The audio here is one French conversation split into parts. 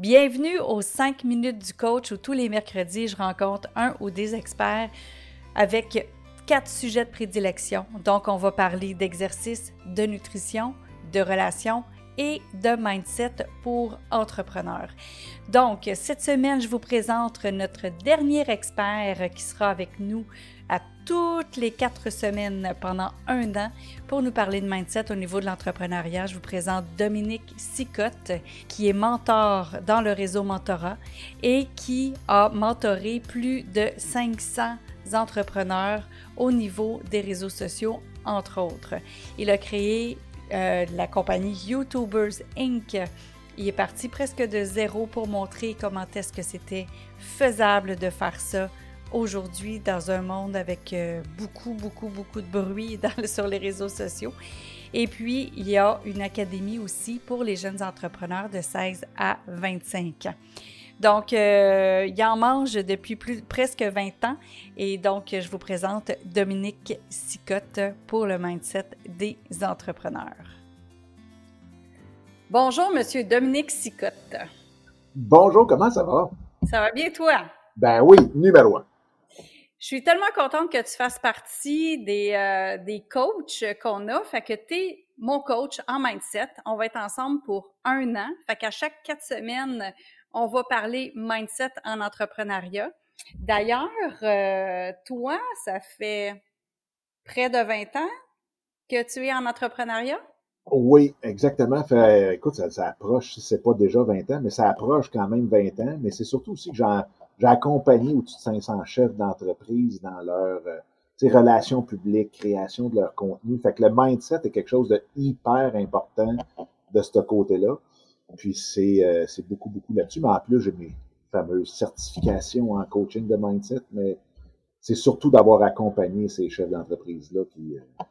Bienvenue aux 5 minutes du coach où tous les mercredis, je rencontre un ou des experts avec quatre sujets de prédilection. Donc, on va parler d'exercice, de nutrition, de relations et de mindset pour entrepreneurs. Donc, cette semaine, je vous présente notre dernier expert qui sera avec nous à toutes les quatre semaines pendant un an pour nous parler de mindset au niveau de l'entrepreneuriat. Je vous présente Dominique Sicotte, qui est mentor dans le réseau Mentorat et qui a mentoré plus de 500 entrepreneurs au niveau des réseaux sociaux, entre autres. Il a créé euh, la compagnie YouTubers Inc. Il est parti presque de zéro pour montrer comment est-ce que c'était faisable de faire ça aujourd'hui dans un monde avec euh, beaucoup, beaucoup, beaucoup de bruit sur les réseaux sociaux. Et puis, il y a une académie aussi pour les jeunes entrepreneurs de 16 à 25 ans. Donc, euh, il en mange depuis plus, presque 20 ans. Et donc, je vous présente Dominique Sicotte pour le mindset des entrepreneurs. Bonjour, Monsieur Dominique Sicotte. Bonjour, comment ça va? Ça va bien, toi? Ben oui, numéro un. Je suis tellement contente que tu fasses partie des, euh, des coachs qu'on a. Fait que tu es mon coach en mindset. On va être ensemble pour un an. Fait qu'à chaque quatre semaines, on va parler mindset en entrepreneuriat. D'ailleurs, euh, toi, ça fait près de 20 ans que tu es en entrepreneuriat? Oui, exactement. Fait, écoute, ça, ça approche, c'est pas déjà 20 ans, mais ça approche quand même 20 ans. Mais c'est surtout aussi que j'ai accompagné au-dessus de 500 chefs d'entreprise dans leur euh, relations publiques, création de leur contenu. Fait que le mindset est quelque chose de hyper important de ce côté-là. Puis c'est euh, beaucoup, beaucoup là-dessus. Mais en plus, j'ai mes fameuses certifications en coaching de mindset, mais c'est surtout d'avoir accompagné ces chefs d'entreprise-là qui, euh,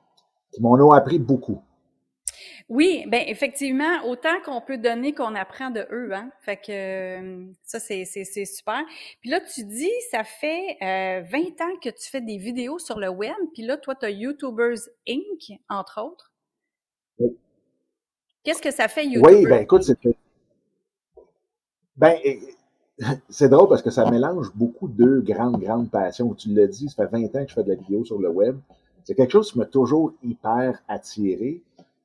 qui m'en ont appris beaucoup. Oui, ben effectivement, autant qu'on peut donner qu'on apprend de eux, hein. Fait que euh, ça, c'est, c'est, super. Puis là, tu dis, ça fait euh, 20 ans que tu fais des vidéos sur le web, puis là, toi, tu as YouTubers Inc., entre autres. Oui. Qu'est-ce que ça fait, YouTubers? Oui, ben écoute, c'est... Ben, c'est drôle parce que ça mélange beaucoup deux grandes, grandes passions. Tu l'as dit, ça fait 20 ans que je fais de la vidéo sur le web. C'est quelque chose qui m'a toujours hyper attiré.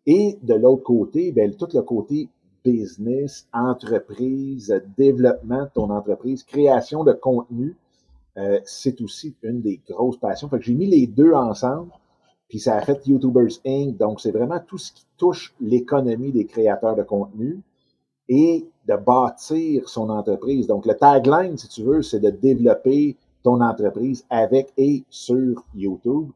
Et de l'autre côté, ben, tout le côté business, entreprise, développement de ton entreprise, création de contenu, euh, c'est aussi une des grosses passions. Fait que j'ai mis les deux ensemble, puis ça a YouTubers Inc. Donc, c'est vraiment tout ce qui touche l'économie des créateurs de contenu et de bâtir son entreprise. Donc, le tagline, si tu veux, c'est de développer ton entreprise avec et sur YouTube.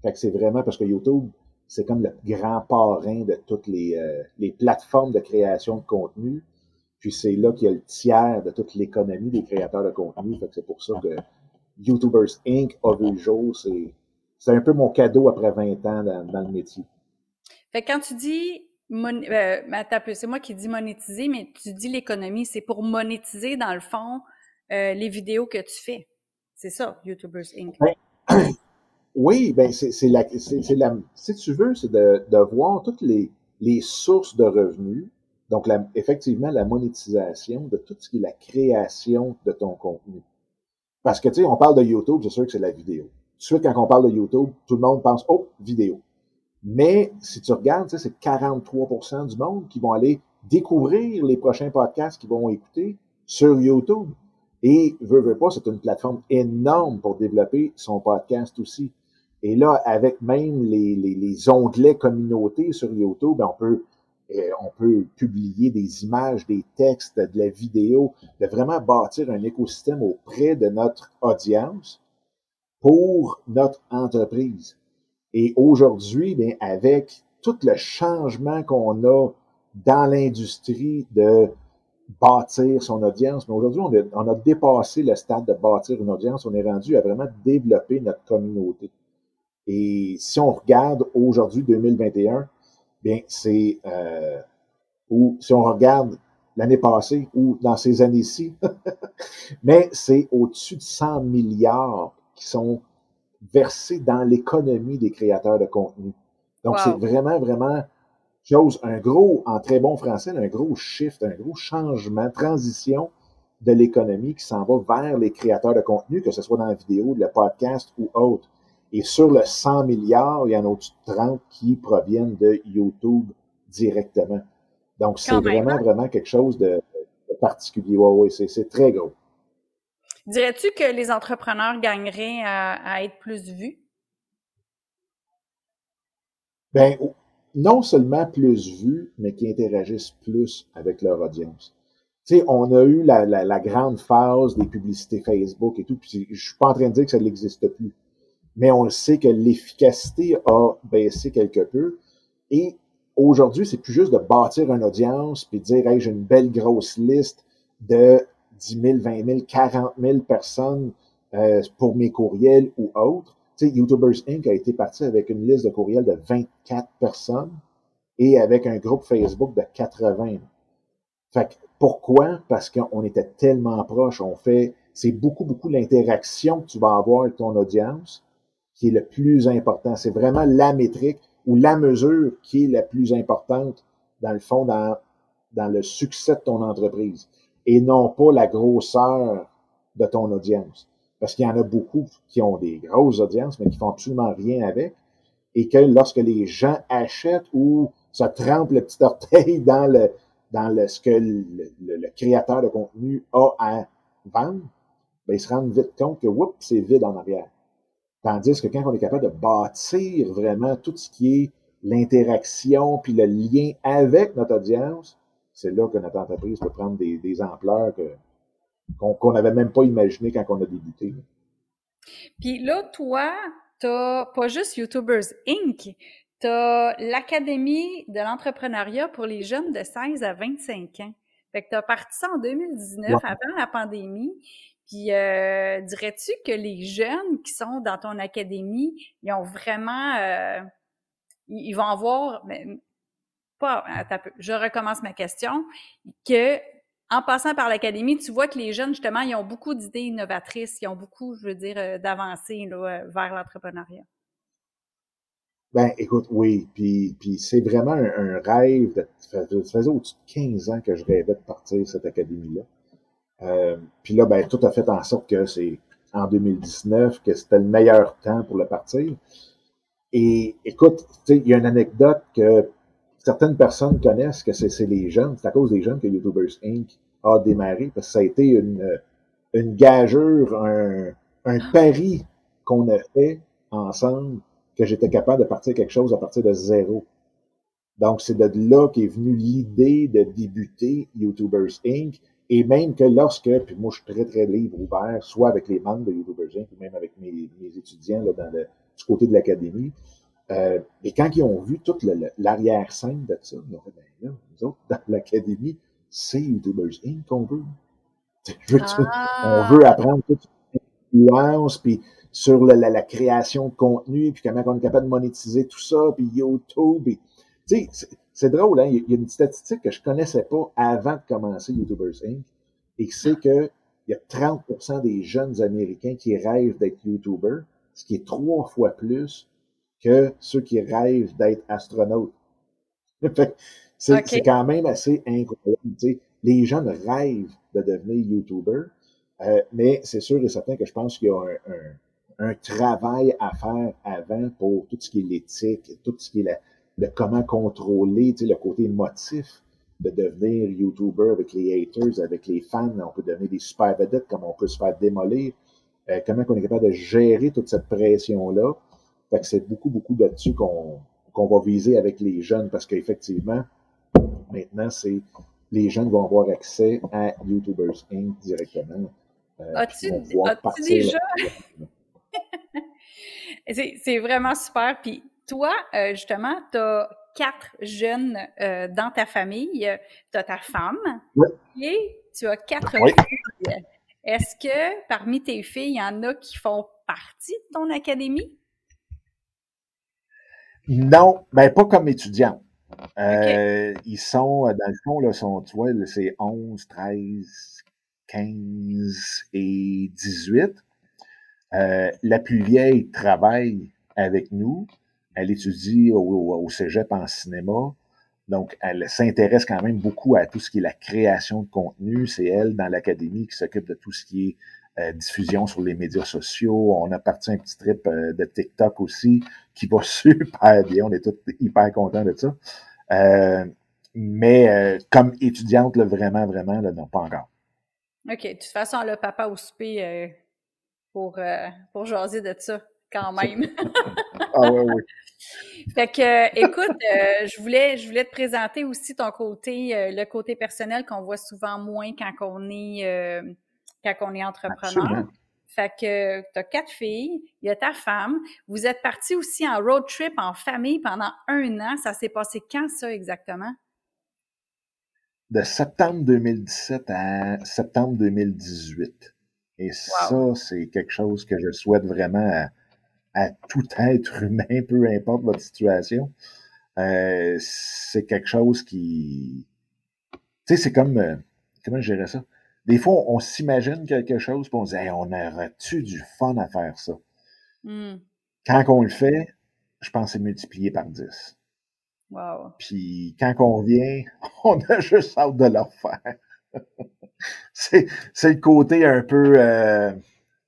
Fait que c'est vraiment parce que YouTube, c'est comme le grand parrain de toutes les, euh, plateformes de création de contenu. Puis c'est là qu'il y a le tiers de toute l'économie des créateurs de contenu. Fait que c'est pour ça que YouTubers Inc. a vu le jour. C'est, c'est un peu mon cadeau après 20 ans dans, le métier. Fait que quand tu dis euh, c'est moi qui dis monétiser, mais tu dis l'économie, c'est pour monétiser dans le fond euh, les vidéos que tu fais. C'est ça, YouTubers Inc. Ben, Oui, ben c'est la, la, si tu veux, c'est de, de voir toutes les, les sources de revenus. Donc, la, effectivement, la monétisation de tout ce qui est la création de ton contenu. Parce que, tu sais, on parle de YouTube, c'est sûr que c'est la vidéo. Suite, quand on parle de YouTube, tout le monde pense, oh, vidéo. Mais si tu regardes, c'est 43% du monde qui vont aller découvrir les prochains podcasts qu'ils vont écouter sur YouTube. Et, veut, veut pas, c'est une plateforme énorme pour développer son podcast aussi. Et là, avec même les, les, les onglets communautés sur YouTube, ben, on peut euh, on peut publier des images, des textes, de la vidéo, de vraiment bâtir un écosystème auprès de notre audience pour notre entreprise. Et aujourd'hui, bien, avec tout le changement qu'on a dans l'industrie de bâtir son audience, mais aujourd'hui, on, on, a dépassé le stade de bâtir une audience, on est rendu à vraiment développer notre communauté. Et si on regarde aujourd'hui 2021, bien c'est euh, ou si on regarde l'année passée ou dans ces années-ci, mais c'est au-dessus de 100 milliards qui sont versés dans l'économie des créateurs de contenu. Donc c'est vraiment vraiment chose, un gros, en très bon français, un gros shift, un gros changement, transition de l'économie qui s'en va vers les créateurs de contenu, que ce soit dans la vidéo, le podcast ou autre. Et sur le 100 milliards, il y en a au-dessus de 30 qui proviennent de YouTube directement. Donc, c'est vraiment, hein? vraiment quelque chose de, particulier. Oui, oui, c'est très gros. Dirais-tu que les entrepreneurs gagneraient à, être plus vus? Ben, non seulement plus vus, mais qui interagissent plus avec leur audience. Tu sais, on a eu la, la, grande phase des publicités Facebook et tout, puis je suis pas en train de dire que ça n'existe plus. Mais on sait que l'efficacité a baissé quelque peu. Et aujourd'hui, c'est plus juste de bâtir une audience puis de dire, hey, j'ai une belle grosse liste de 10 000, 20 000, 40 000 personnes euh, pour mes courriels ou autres. Tu sais, YouTubers Inc. a été parti avec une liste de courriels de 24 personnes et avec un groupe Facebook de 80. Fait que pourquoi? Parce qu'on était tellement proches. On fait, c'est beaucoup, beaucoup l'interaction que tu vas avoir avec ton audience qui est le plus important. C'est vraiment la métrique ou la mesure qui est la plus importante, dans le fond, dans, dans le succès de ton entreprise et non pas la grosseur de ton audience. Parce qu'il y en a beaucoup qui ont des grosses audiences, mais qui font absolument rien avec. Et que lorsque les gens achètent ou se trempent le petit orteil dans le, dans le, ce que le, créateur de contenu a à vendre, ben, ils se rendent vite compte que, oups, c'est vide en arrière. Tandis que quand on est capable de bâtir vraiment tout ce qui est l'interaction puis le lien avec notre audience, c'est là que notre entreprise peut prendre des, ampleurs qu'on n'avait même pas imaginé quand on a débuté. Puis là, toi, tu pas juste YouTubers Inc., tu as l'Académie de l'entrepreneuriat pour les jeunes de 16 à 25 ans. Fait que tu as parti ça en 2019, avant la pandémie. Puis, euh, dirais-tu que les jeunes qui sont dans ton académie, ils ont vraiment... Euh, ils vont avoir pas, je recommence ma question, que en passant par l'académie, tu vois que les jeunes, justement, ils ont beaucoup d'idées innovatrices, ils ont beaucoup, je veux dire, euh, d'avancées euh, vers l'entrepreneuriat. Ben, écoute, oui, puis, puis c'est vraiment un, rêve. De, ça faisait au-dessus de 15 ans que je rêvais de partir cette académie-là. Euh, puis là, ben, tout a fait en sorte que c'est en 2019 que c'était le meilleur temps pour le partir. Et écoute, il y a une anecdote que certaines personnes connaissent que c'est les jeunes, c'est à cause des jeunes que YouTubers Inc. a démarré, parce que ça a été une, une gageure, un, un pari qu'on a fait ensemble, que j'étais capable de partir quelque chose à partir de zéro. Donc, c'est de là qu'est venue l'idée de débuter YouTubers Inc. Et même que lorsque, puis moi, je suis très, très libre, ouvert, soit avec les membres de YouTubers Inc. ou même avec mes, mes étudiants là, dans le, du côté de l'académie, euh, et quand ils ont vu toute l'arrière-scène de ça, ils ont fait, ben là, nous autres, dans l'académie, c'est YouTubers Inc. qu'on veut. On veut ah! apprendre toute l'influence, puis sur la, la, création de contenu, puis comment on est capable de monétiser tout ça, puis YouTube. Tu sais, c'est drôle, hein? Il y a une statistique que je connaissais pas avant de commencer YouTubers Inc. Et c'est que il y a 30% des jeunes Américains qui rêvent d'être YouTubers, ce qui est trois fois plus que ceux qui rêvent d'être astronautes. c'est quand même assez incroyable. Les jeunes rêvent de devenir YouTuber, euh, mais c'est sûr et certain que je pense qu'il y a un, un, travail à faire avant pour tout ce qui est l'éthique, tout ce qui est le comment contrôler le côté émotif de devenir YouTuber avec les haters, avec les fans. On peut devenir des super vedettes, comme on peut se faire démolir. Euh, comment on est capable de gérer toute cette pression-là? Fait que c'est beaucoup, beaucoup là-dessus qu'on va viser avec les jeunes parce qu'effectivement, maintenant, c'est les jeunes vont avoir accès à YouTubers Inc. directement. Euh, as-tu déjà... c'est vraiment super. Puis toi, euh, justement, tu as quatre jeunes euh, dans ta famille. Tu as ta femme et tu as quatre filles. Est-ce que parmi tes filles, il y en a qui font partie de ton académie? Non, ben pas comme étudiants. Euh, Ils sont, euh, dans le fond, là, sont, tu vois, c'est 11, 13, 15 et 18. Euh, la plus vieille travaille avec nous. Elle étudie au, au, cégep en cinéma. Donc, elle s'intéresse quand même beaucoup à tout ce qui est la création de contenu. C'est elle, dans l'académie, qui s'occupe de tout ce qui est euh, diffusion sur les médias sociaux. On a parti un petit trip euh, de TikTok aussi, qui va super bien. On est tous hyper contents de ça. Euh, mais comme étudiante, là, vraiment, vraiment, là, non, pas encore. OK. De toute façon, le papa au souper pour, pour jaser de ça, quand même. ah ouais, oui. Fait que, écoute, je voulais, je voulais te présenter aussi ton côté, le côté personnel qu'on voit souvent moins quand on est quand on est entrepreneur. Fait que tu as quatre filles, il y a ta femme. Vous êtes partis aussi en road trip en famille pendant un an. Ça s'est passé quand ça exactement? De septembre 2017 à septembre 2018. Et ça, c'est quelque chose que je souhaite vraiment à, tout être humain, peu importe votre situation. Euh, c'est quelque chose qui... Tu sais, c'est comme... Euh, comment je dirais ça? Des fois, on, s'imagine quelque chose, puis on se dit on aurait-tu du fun à faire ça? Hmm. Quand on le fait, je pense que c'est multiplié par 10. Wow. Puis quand on revient, on a juste hâte de le faire. c'est, le côté un peu euh,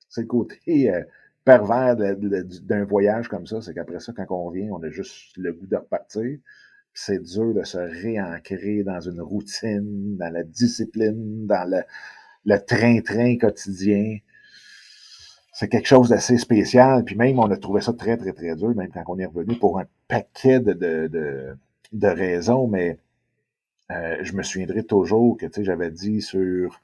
c'est le côté euh, pervers d'un voyage comme ça, c'est qu'après ça, quand on revient, on a juste le goût de repartir. C'est dur de se réancrer dans une routine, dans la discipline, dans le, train-train quotidien. C'est quelque chose d'assez spécial. Puis même, on a trouvé ça très, très, très dur, même quand on est revenu pour un paquet de, de, de, raisons. Mais euh, je me souviendrai toujours que, j'avais dit sur,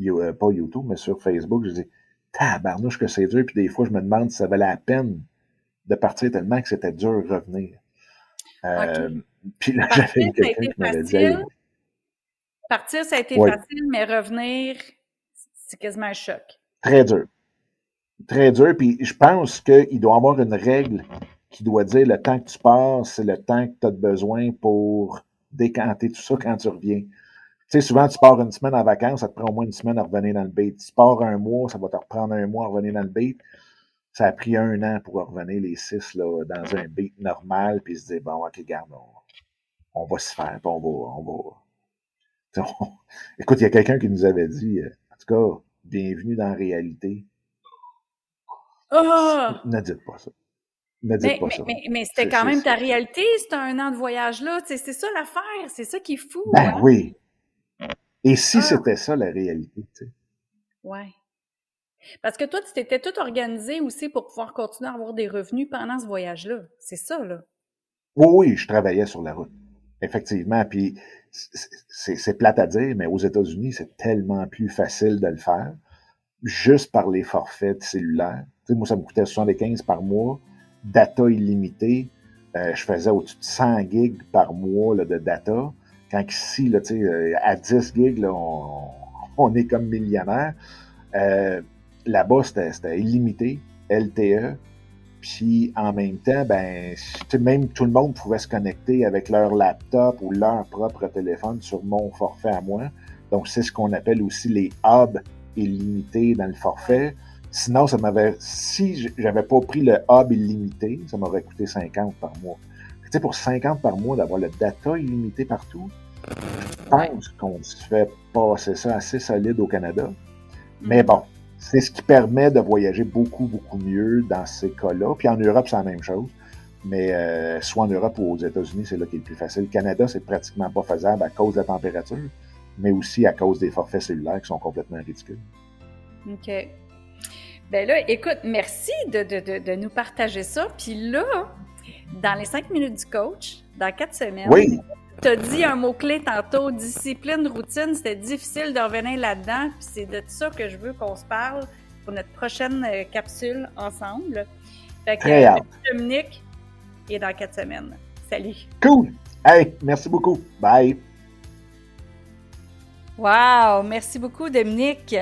euh, pas YouTube, mais sur Facebook, je dis, tabarnouche que c'est dur. Puis des fois, je me demande si ça valait la peine de partir tellement que c'était dur de revenir. Euh, puis là, j'avais quelqu'un qui m'avait dit, Partir, ça a été facile, mais revenir, c'est quasiment un choc. Très dur. Très dur. Puis je pense qu'il doit y avoir une règle qui doit dire le temps que tu pars, c'est le temps que tu as besoin pour décanter tout ça quand tu reviens. Tu sais, souvent, tu pars une semaine en vacances, ça te prend au moins une semaine à revenir dans le beat. Tu pars un mois, ça va te reprendre un mois à revenir dans le beat. Ça a pris un an pour revenir les six là, dans un beat normal, puis se dire, bon, ok, garde, on, va se faire, on va, on va, Écoute, il y a quelqu'un qui nous avait dit, euh, en tout cas, bienvenue dans la réalité. Ah! Ne dites pas ça. Ne dites mais, pas mais, ça. Mais, c'était quand même ta réalité, c'était un an de voyage-là. C'est ça l'affaire, c'est ça qui est fou. Ben hein? oui. Et si ah! c'était ça la réalité, tu sais? Ouais. Parce que toi, tu t'étais tout organisé aussi pour pouvoir continuer à avoir des revenus pendant ce voyage-là. C'est ça, là. Oui, oui, je travaillais sur la route. Effectivement. Puis c'est plate à dire, mais aux États-Unis, c'est tellement plus facile de le faire juste par les forfaits cellulaires. Tu sais, moi, ça me coûtait 75 par mois, data illimité. Euh, je faisais au-dessus de 100 gigs par mois de data. Quand ici, là, euh, à 10 gigs, on, est comme millionnaire. Euh, Là-bas, c'était illimité, LTE. Puis en même temps, ben, même tout le monde pouvait se connecter avec leur laptop ou leur propre téléphone sur mon forfait à moi. Donc, c'est ce qu'on appelle aussi les hubs illimités dans le forfait. Sinon, ça m'avait, si j'avais pas pris le hub illimité, ça m'aurait coûté 50 par mois. Tu sais, pour 50 par mois, d'avoir le data illimité partout, je pense qu'on se fait passer ça assez solide au Canada. Mais bon, c'est ce qui permet de voyager beaucoup, beaucoup mieux dans ces cas-là. Puis en Europe, c'est la même chose. Mais euh, soit en Europe ou aux États-Unis, c'est là qui est le plus facile. Le Canada, c'est pratiquement pas faisable à cause de la température, mais aussi à cause des forfaits cellulaires qui sont complètement ridicules. OK. Ben là, écoute, merci de, de, de, nous partager ça. Puis là, dans les cinq minutes du coach, dans quatre semaines, oui. Tu as dit un mot-clé tantôt, discipline, routine. C'était difficile de revenir là-dedans. Puis c'est de ça que je veux qu'on se parle pour notre prochaine euh, capsule ensemble. Fait que, Dominique, et dans quatre semaines. Salut. Cool. Hey, merci beaucoup. Bye. Wow, merci beaucoup Dominique.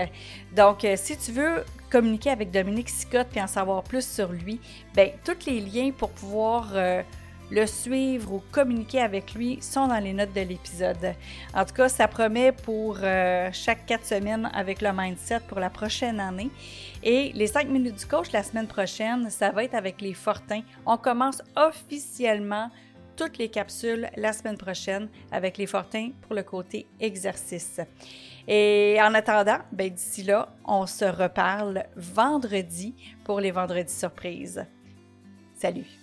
Donc, euh, si tu veux communiquer avec Dominique Sicotte et en savoir plus sur lui, ben tous les liens pour pouvoir euh, le suivre ou communiquer avec lui sont dans les notes de l'épisode. En tout cas, ça promet pour euh, chaque quatre semaines avec le mindset pour la prochaine année. Et les cinq minutes du coach la semaine prochaine, ça va être avec les Fortins. On commence officiellement toutes les capsules la semaine prochaine avec les Fortins pour le côté exercice. Et en attendant, ben d'ici là, on se reparle vendredi pour les vendredis surprises. Salut!